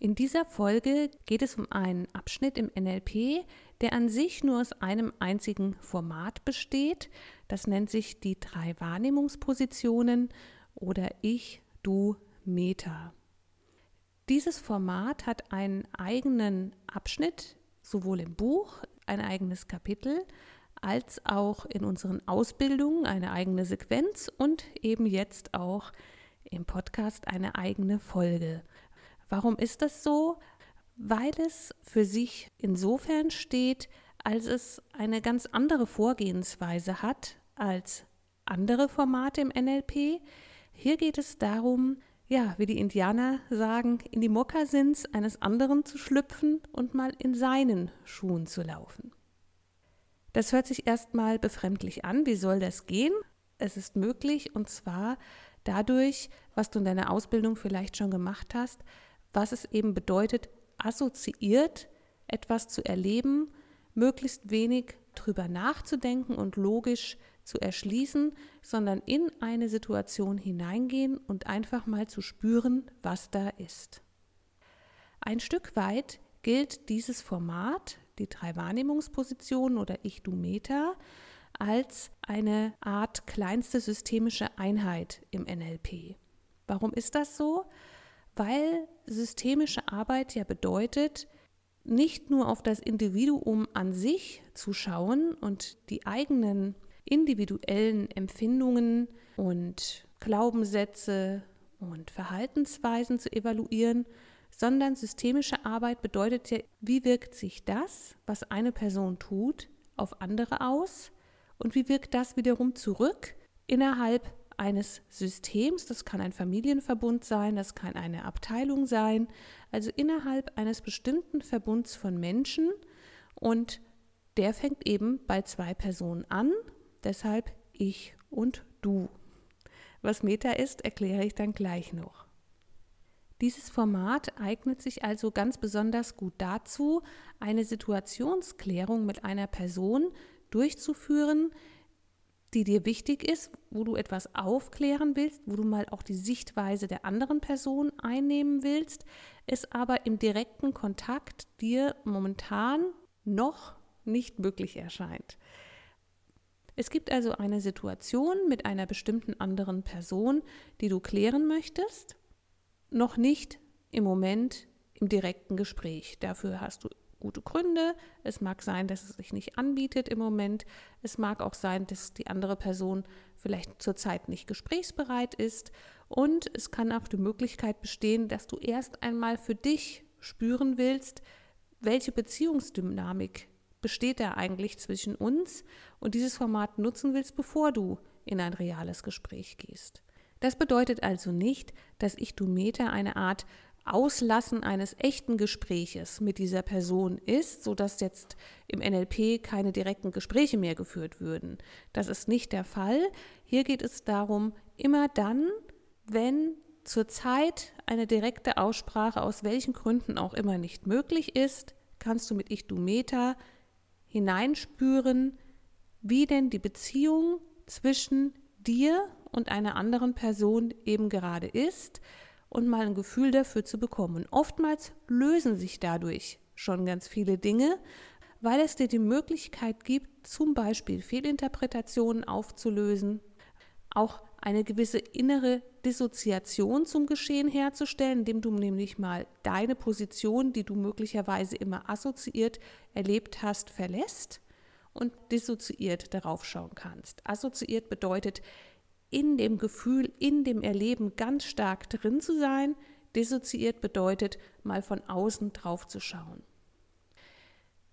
In dieser Folge geht es um einen Abschnitt im NLP, der an sich nur aus einem einzigen Format besteht. Das nennt sich die drei Wahrnehmungspositionen oder Ich, Du, Meta. Dieses Format hat einen eigenen Abschnitt, sowohl im Buch, ein eigenes Kapitel, als auch in unseren Ausbildungen eine eigene Sequenz und eben jetzt auch im Podcast eine eigene Folge. Warum ist das so? Weil es für sich insofern steht, als es eine ganz andere Vorgehensweise hat als andere Formate im NLP. Hier geht es darum, ja, wie die Indianer sagen, in die Mokassins eines anderen zu schlüpfen und mal in seinen Schuhen zu laufen. Das hört sich erstmal befremdlich an. Wie soll das gehen? Es ist möglich und zwar dadurch, was du in deiner Ausbildung vielleicht schon gemacht hast, was es eben bedeutet, assoziiert etwas zu erleben, möglichst wenig drüber nachzudenken und logisch zu erschließen, sondern in eine Situation hineingehen und einfach mal zu spüren, was da ist. Ein Stück weit gilt dieses Format, die drei Wahrnehmungspositionen oder Ich-Du-Meta, als eine Art kleinste systemische Einheit im NLP. Warum ist das so? Weil systemische Arbeit ja bedeutet, nicht nur auf das Individuum an sich zu schauen und die eigenen individuellen Empfindungen und Glaubenssätze und Verhaltensweisen zu evaluieren, sondern systemische Arbeit bedeutet ja, wie wirkt sich das, was eine Person tut, auf andere aus? Und wie wirkt das wiederum zurück innerhalb eines Systems, das kann ein Familienverbund sein, das kann eine Abteilung sein, also innerhalb eines bestimmten Verbunds von Menschen und der fängt eben bei zwei Personen an, deshalb ich und du. Was Meta ist, erkläre ich dann gleich noch. Dieses Format eignet sich also ganz besonders gut dazu, eine Situationsklärung mit einer Person durchzuführen, die dir wichtig ist, wo du etwas aufklären willst, wo du mal auch die Sichtweise der anderen Person einnehmen willst, es aber im direkten Kontakt dir momentan noch nicht möglich erscheint. Es gibt also eine Situation mit einer bestimmten anderen Person, die du klären möchtest, noch nicht im Moment im direkten Gespräch. Dafür hast du gute Gründe. Es mag sein, dass es sich nicht anbietet im Moment. Es mag auch sein, dass die andere Person vielleicht zurzeit nicht gesprächsbereit ist. Und es kann auch die Möglichkeit bestehen, dass du erst einmal für dich spüren willst, welche Beziehungsdynamik besteht da eigentlich zwischen uns und dieses Format nutzen willst, bevor du in ein reales Gespräch gehst. Das bedeutet also nicht, dass ich Meta eine Art Auslassen eines echten Gespräches mit dieser Person ist, sodass jetzt im NLP keine direkten Gespräche mehr geführt würden. Das ist nicht der Fall. Hier geht es darum, immer dann, wenn zurzeit eine direkte Aussprache aus welchen Gründen auch immer nicht möglich ist, kannst du mit Ich, Du, Meta hineinspüren, wie denn die Beziehung zwischen dir und einer anderen Person eben gerade ist und mal ein Gefühl dafür zu bekommen. oftmals lösen sich dadurch schon ganz viele Dinge, weil es dir die Möglichkeit gibt, zum Beispiel Fehlinterpretationen aufzulösen, auch eine gewisse innere Dissoziation zum Geschehen herzustellen, indem du nämlich mal deine Position, die du möglicherweise immer assoziiert erlebt hast, verlässt und dissoziiert darauf schauen kannst. Assoziiert bedeutet, in dem Gefühl, in dem Erleben ganz stark drin zu sein. Dissoziiert bedeutet, mal von außen drauf zu schauen.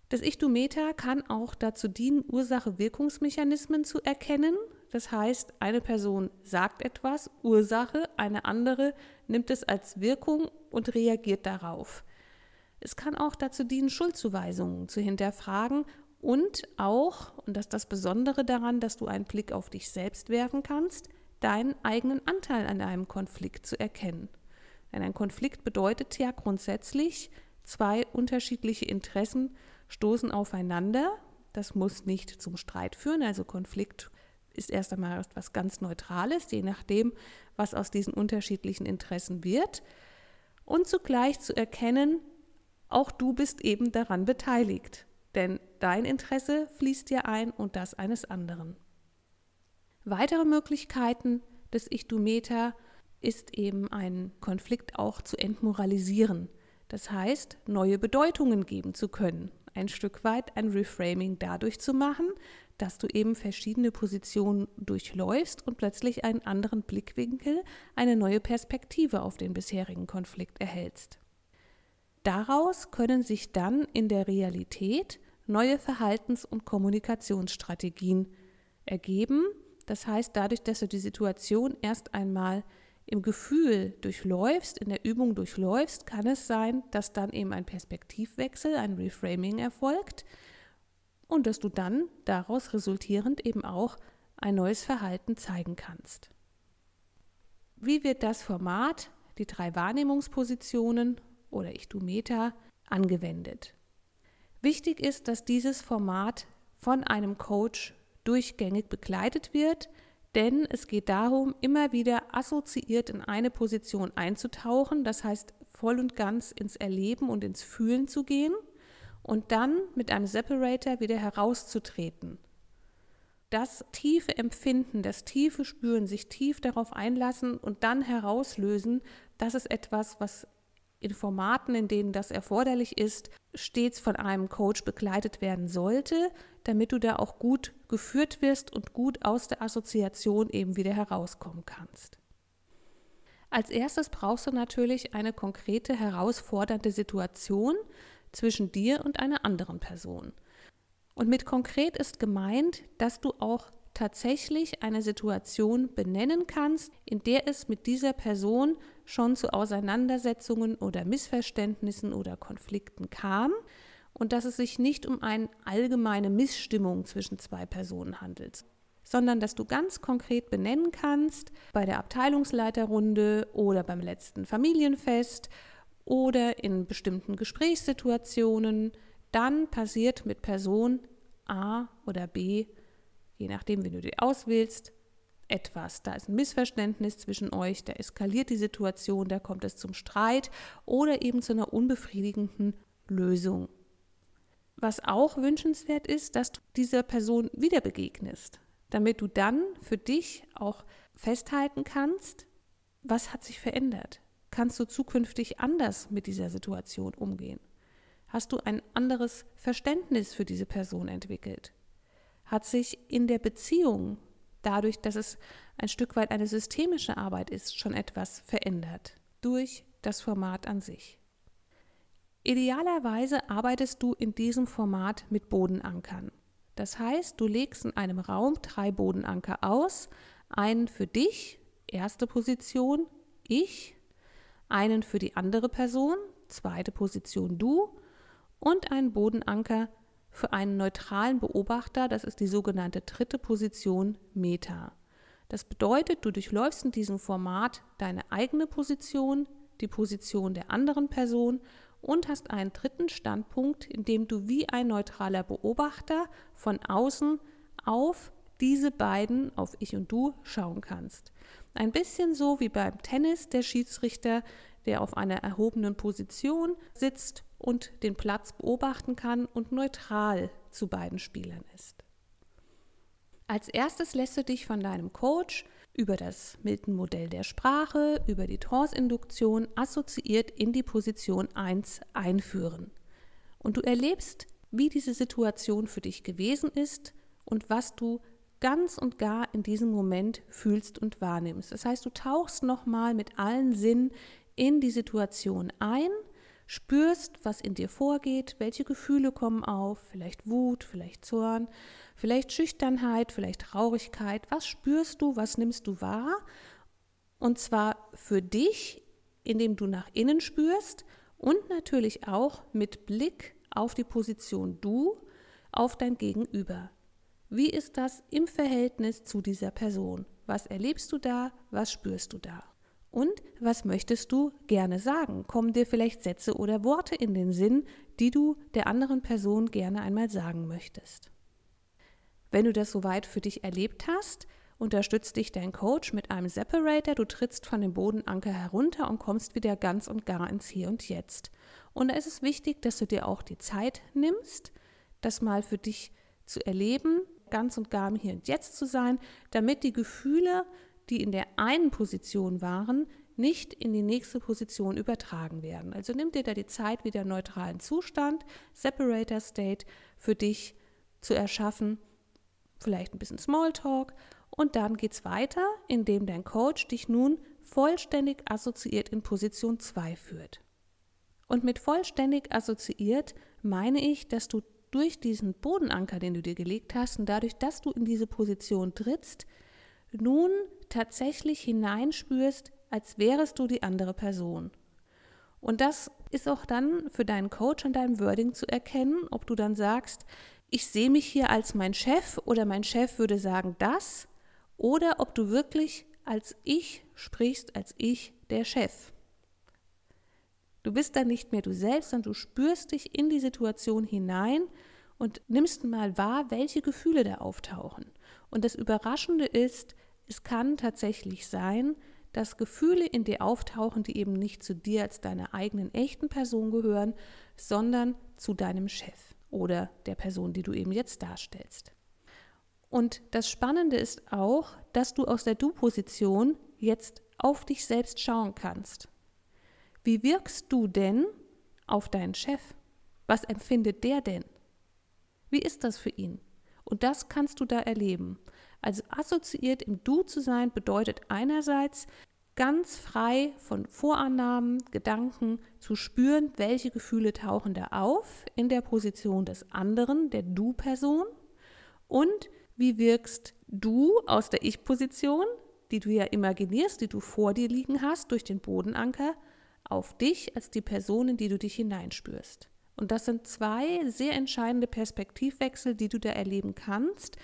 Das Ich-Du-Meta kann auch dazu dienen, Ursache-Wirkungsmechanismen zu erkennen. Das heißt, eine Person sagt etwas, Ursache, eine andere nimmt es als Wirkung und reagiert darauf. Es kann auch dazu dienen, Schuldzuweisungen zu hinterfragen Und auch, und das ist das Besondere daran, dass du einen Blick auf dich selbst werfen kannst, deinen eigenen Anteil an einem Konflikt zu erkennen. Denn ein Konflikt bedeutet ja grundsätzlich, zwei unterschiedliche Interessen stoßen aufeinander. Das muss nicht zum Streit führen, also Konflikt ist erst einmal etwas ganz Neutrales, je nachdem, was aus diesen unterschiedlichen Interessen wird. Und zugleich zu erkennen, auch du bist eben daran beteiligt, denn dein Interesse fließt ja ein und das eines anderen. Weitere Möglichkeiten des Ich-Du-Meta ist eben einen Konflikt auch zu entmoralisieren. Das heißt, neue Bedeutungen geben zu können. Ein Stück weit ein Reframing dadurch zu machen, dass du eben verschiedene Positionen durchläufst und plötzlich einen anderen Blickwinkel, eine neue Perspektive auf den bisherigen Konflikt erhältst. Daraus können sich dann in der Realität neue Verhaltens- und Kommunikationsstrategien ergeben. Das heißt, dadurch, dass du die Situation erst einmal im Gefühl durchläufst, in der Übung durchläufst, kann es sein, dass dann eben ein Perspektivwechsel, ein Reframing erfolgt und dass du dann daraus resultierend eben auch ein neues Verhalten zeigen kannst. Wie wird das Format, die drei Wahrnehmungspositionen oder Ich-Du-Meta angewendet. Wichtig ist, dass dieses Format von einem Coach durchgängig begleitet wird, denn es geht darum, immer wieder assoziiert in eine Position einzutauchen, das heißt voll und ganz ins Erleben und ins Fühlen zu gehen und dann mit einem Separator wieder herauszutreten. Das tiefe Empfinden, das tiefe Spüren, sich tief darauf einlassen und dann herauslösen, das ist etwas, was in Formaten, in denen das erforderlich ist, stets von einem Coach begleitet werden sollte, damit du da auch gut geführt wirst und gut aus der Assoziation eben wieder herauskommen kannst. Als erstes brauchst du natürlich eine konkrete, herausfordernde Situation zwischen dir und einer anderen Person. Und mit konkret ist gemeint, dass du auch tatsächlich eine Situation benennen kannst, in der es mit dieser Person schon zu Auseinandersetzungen oder Missverständnissen oder Konflikten kam und dass es sich nicht um eine allgemeine Missstimmung zwischen zwei Personen handelt, sondern dass du ganz konkret benennen kannst bei der Abteilungsleiterrunde oder beim letzten Familienfest oder in bestimmten Gesprächssituationen, dann passiert mit Person A oder B, je nachdem, wie du die auswählst, etwas. Da ist ein Missverständnis zwischen euch, da eskaliert die Situation, da kommt es zum Streit oder eben zu einer unbefriedigenden Lösung. Was auch wünschenswert ist, dass du dieser Person wieder begegnest, damit du dann für dich auch festhalten kannst, was hat sich verändert. Kannst du zukünftig anders mit dieser Situation umgehen? Hast du ein anderes Verständnis für diese Person entwickelt? Hat sich in der Beziehung dadurch, dass es ein Stück weit eine systemische Arbeit ist, schon etwas verändert durch das Format an sich. Idealerweise arbeitest du in diesem Format mit Bodenankern. Das heißt, du legst in einem Raum drei Bodenanker aus, einen für dich, erste Position, ich, einen für die andere Person, zweite Position du und einen Bodenanker für einen neutralen Beobachter, das ist die sogenannte dritte Position Meta. Das bedeutet, du durchläufst in diesem Format deine eigene Position, die Position der anderen Person und hast einen dritten Standpunkt, in dem du wie ein neutraler Beobachter von außen auf diese beiden, auf ich und du, schauen kannst. Ein bisschen so wie beim Tennis der Schiedsrichter, der auf einer erhobenen Position sitzt und den Platz beobachten kann und neutral zu beiden Spielern ist. Als erstes lässt du dich von deinem Coach über das Milton-Modell der Sprache, über die Trance-Induktion assoziiert in die Position 1 einführen. Und du erlebst, wie diese Situation für dich gewesen ist und was du ganz und gar in diesem Moment fühlst und wahrnimmst. Das heißt, du tauchst nochmal mit allen Sinnen in die Situation ein spürst, was in dir vorgeht, welche Gefühle kommen auf, vielleicht Wut, vielleicht Zorn, vielleicht Schüchternheit, vielleicht Traurigkeit. Was spürst du, was nimmst du wahr? Und zwar für dich, indem du nach innen spürst und natürlich auch mit Blick auf die Position du, auf dein Gegenüber. Wie ist das im Verhältnis zu dieser Person? Was erlebst du da? Was spürst du da? Und was möchtest du gerne sagen? Kommen dir vielleicht Sätze oder Worte in den Sinn, die du der anderen Person gerne einmal sagen möchtest? Wenn du das soweit für dich erlebt hast, unterstützt dich dein Coach mit einem Separator. Du trittst von dem Bodenanker herunter und kommst wieder ganz und gar ins Hier und Jetzt. Und da ist es wichtig, dass du dir auch die Zeit nimmst, das mal für dich zu erleben, ganz und gar im Hier und Jetzt zu sein, damit die Gefühle, die in der einen Position waren, nicht in die nächste Position übertragen werden. Also nimm dir da die Zeit, wieder neutralen Zustand, Separator State für dich zu erschaffen, vielleicht ein bisschen Smalltalk und dann geht es weiter, indem dein Coach dich nun vollständig assoziiert in Position 2 führt. Und mit vollständig assoziiert meine ich, dass du durch diesen Bodenanker, den du dir gelegt hast und dadurch, dass du in diese Position trittst, nun tatsächlich hineinspürst, als wärest du die andere Person. Und das ist auch dann für deinen Coach und deinem Wording zu erkennen, ob du dann sagst, ich sehe mich hier als mein Chef oder mein Chef würde sagen das, oder ob du wirklich als ich sprichst, als ich der Chef. Du bist dann nicht mehr du selbst, sondern du spürst dich in die Situation hinein und nimmst mal wahr, welche Gefühle da auftauchen. Und das Überraschende ist, es kann tatsächlich sein, dass Gefühle in dir auftauchen, die eben nicht zu dir als deiner eigenen echten Person gehören, sondern zu deinem Chef oder der Person, die du eben jetzt darstellst. Und das Spannende ist auch, dass du aus der Du-Position jetzt auf dich selbst schauen kannst. Wie wirkst du denn auf deinen Chef? Was empfindet der denn? Wie ist das für ihn? Und das kannst du da erleben. Also assoziiert im Du zu sein bedeutet einerseits ganz frei von Vorannahmen, Gedanken zu spüren, welche Gefühle tauchen da auf in der Position des anderen, der Du-Person und wie wirkst du aus der Ich-Position, die du ja imaginierst, die du vor dir liegen hast durch den Bodenanker, auf dich als die Person, in die du dich hineinspürst. Und das sind zwei sehr entscheidende Perspektivwechsel, die du da erleben kannst.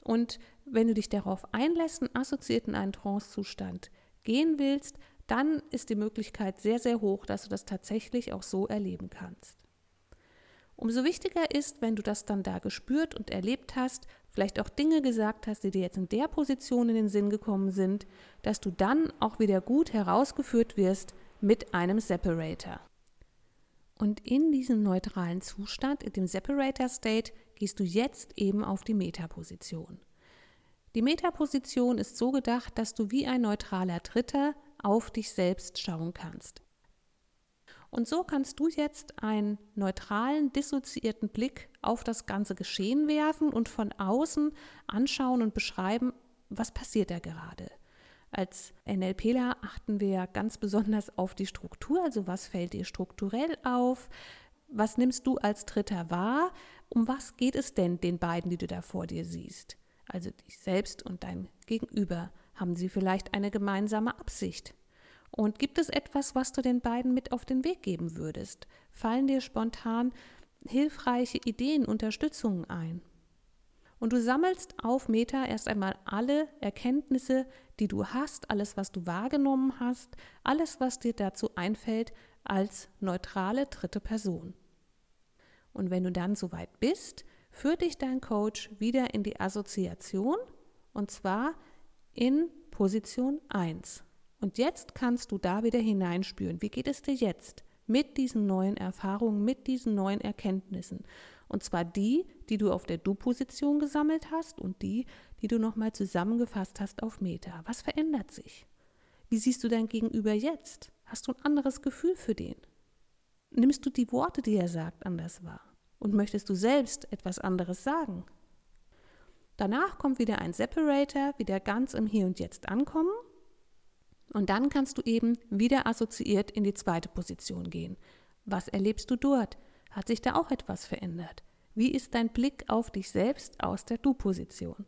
Und wenn du dich darauf einlässt, einen assoziierten einen Trance-Zustand gehen willst, dann ist die Möglichkeit sehr, sehr hoch, dass du das tatsächlich auch so erleben kannst. Umso wichtiger ist, wenn du das dann da gespürt und erlebt hast, vielleicht auch Dinge gesagt hast, die dir jetzt in der Position in den Sinn gekommen sind, dass du dann auch wieder gut herausgeführt wirst, mit einem Separator. Und in diesem neutralen Zustand, in dem Separator State, gehst du jetzt eben auf die Metaposition. Die Metaposition ist so gedacht, dass du wie ein neutraler Dritter auf dich selbst schauen kannst. Und so kannst du jetzt einen neutralen, dissoziierten Blick auf das ganze Geschehen werfen und von außen anschauen und beschreiben, was passiert da gerade. Als NLPler achten wir ganz besonders auf die Struktur, also was fällt dir strukturell auf, was nimmst du als Dritter wahr, um was geht es denn den beiden, die du da vor dir siehst? Also dich selbst und dein Gegenüber. Haben sie vielleicht eine gemeinsame Absicht? Und gibt es etwas, was du den beiden mit auf den Weg geben würdest? Fallen dir spontan hilfreiche Ideen, Unterstützungen ein? Und du sammelst auf Meta erst einmal alle Erkenntnisse, die du hast, alles, was du wahrgenommen hast, alles, was dir dazu einfällt, als neutrale dritte Person. Und wenn du dann soweit bist, führt dich dein Coach wieder in die Assoziation und zwar in Position 1. Und jetzt kannst du da wieder hineinspüren. Wie geht es dir jetzt mit diesen neuen Erfahrungen, mit diesen neuen Erkenntnissen? Und zwar die, die du auf der Du-Position gesammelt hast und die, die du nochmal zusammengefasst hast auf Meta. Was verändert sich? Wie siehst du dein Gegenüber jetzt? Hast du ein anderes Gefühl für den? Nimmst du die Worte, die er sagt, anders wahr? Und möchtest du selbst etwas anderes sagen? Danach kommt wieder ein Separator, wieder ganz im Hier und Jetzt ankommen. Und dann kannst du eben wieder assoziiert in die zweite Position gehen. Was erlebst du dort? Hat sich da auch etwas verändert? Wie ist dein Blick auf dich selbst aus der Du-Position?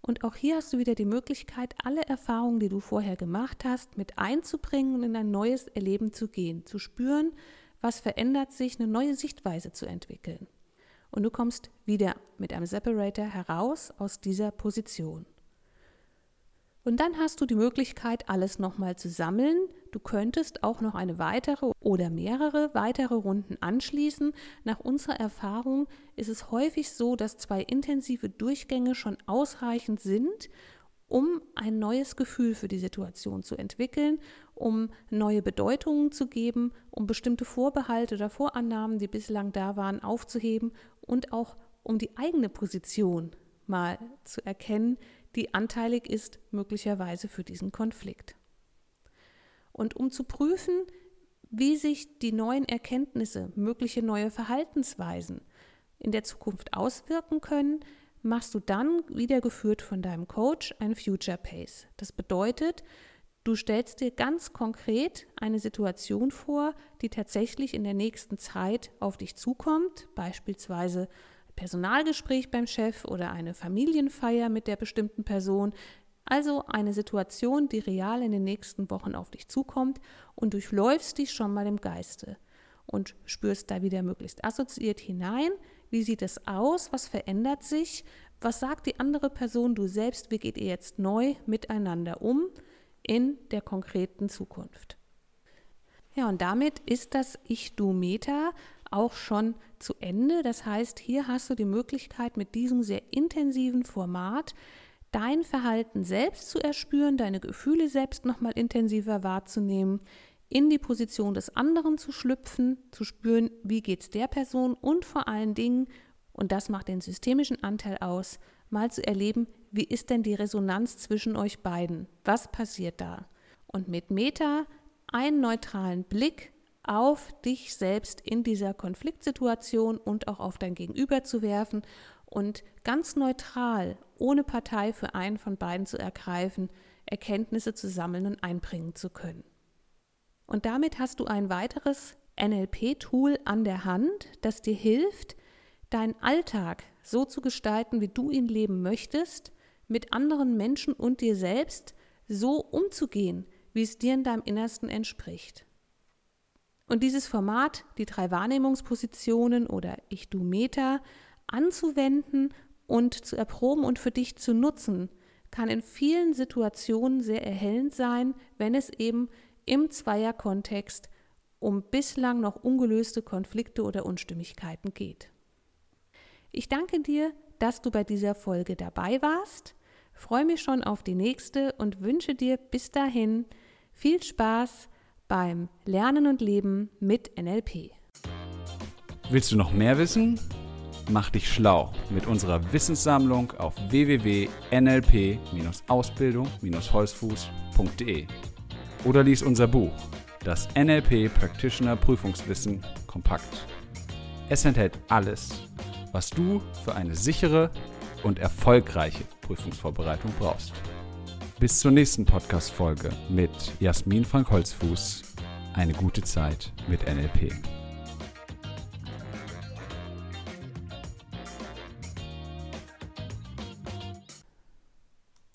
Und auch hier hast du wieder die Möglichkeit, alle Erfahrungen, die du vorher gemacht hast, mit einzubringen und in ein neues Erleben zu gehen, zu spüren, was verändert sich, eine neue Sichtweise zu entwickeln. und du kommst wieder mit einem Separator heraus aus dieser Position. Und dann hast du die Möglichkeit, alles nochmal zu sammeln. Du könntest auch noch eine weitere oder mehrere weitere Runden anschließen. Nach unserer Erfahrung ist es häufig so, dass zwei intensive Durchgänge schon ausreichend sind, um ein neues Gefühl für die Situation zu entwickeln, um neue Bedeutungen zu geben, um bestimmte Vorbehalte oder Vorannahmen, die bislang da waren, aufzuheben und auch um die eigene Position mal zu erkennen, die anteilig ist möglicherweise für diesen Konflikt. Und um zu prüfen, wie sich die neuen Erkenntnisse, mögliche neue Verhaltensweisen in der Zukunft auswirken können, machst du dann, wieder geführt von deinem Coach, ein Future Pace. Das bedeutet, du stellst dir ganz konkret eine Situation vor, die tatsächlich in der nächsten Zeit auf dich zukommt, beispielsweise Personalgespräch beim Chef oder eine Familienfeier mit der bestimmten Person. Also eine Situation, die real in den nächsten Wochen auf dich zukommt und durchläufst dich schon mal im Geiste und spürst da wieder möglichst assoziiert hinein. Wie sieht es aus? Was verändert sich? Was sagt die andere Person, du selbst? Wie geht ihr jetzt neu miteinander um in der konkreten Zukunft? Ja, und damit ist das Ich-Du-Meta auch schon zu Ende. Das heißt, hier hast du die Möglichkeit, mit diesem sehr intensiven Format dein Verhalten selbst zu erspüren, deine Gefühle selbst nochmal intensiver wahrzunehmen, in die Position des anderen zu schlüpfen, zu spüren, wie geht es der Person und vor allen Dingen, und das macht den systemischen Anteil aus, mal zu erleben, wie ist denn die Resonanz zwischen euch beiden? Was passiert da? Und mit Meta einen neutralen Blick auf dich selbst in dieser Konfliktsituation und auch auf dein Gegenüber zu werfen und ganz neutral, ohne Partei für einen von beiden zu ergreifen, Erkenntnisse zu sammeln und einbringen zu können. Und damit hast du ein weiteres NLP-Tool an der Hand, das dir hilft, deinen Alltag so zu gestalten, wie du ihn leben möchtest, mit anderen Menschen und dir selbst so umzugehen, wie es dir in deinem Innersten entspricht. Und dieses Format, die drei Wahrnehmungspositionen oder Ich-Du-Meta, anzuwenden und zu erproben und für dich zu nutzen, kann in vielen Situationen sehr erhellend sein, wenn es eben im Zweierkontext um bislang noch ungelöste Konflikte oder Unstimmigkeiten geht. Ich danke dir, dass du bei dieser Folge dabei warst, freue mich schon auf die nächste und wünsche dir bis dahin viel Spaß beim Lernen und Leben mit NLP. Willst du noch mehr wissen? Mach dich schlau mit unserer Wissenssammlung auf www.nlp-ausbildung-holzfuß.de oder lies unser Buch Das NLP Practitioner Prüfungswissen kompakt. Es enthält alles, was du für eine sichere und erfolgreiche Prüfungsvorbereitung brauchst. Bis zur nächsten Podcast-Folge mit Jasmin Frank Holzfuß. Eine gute Zeit mit NLP.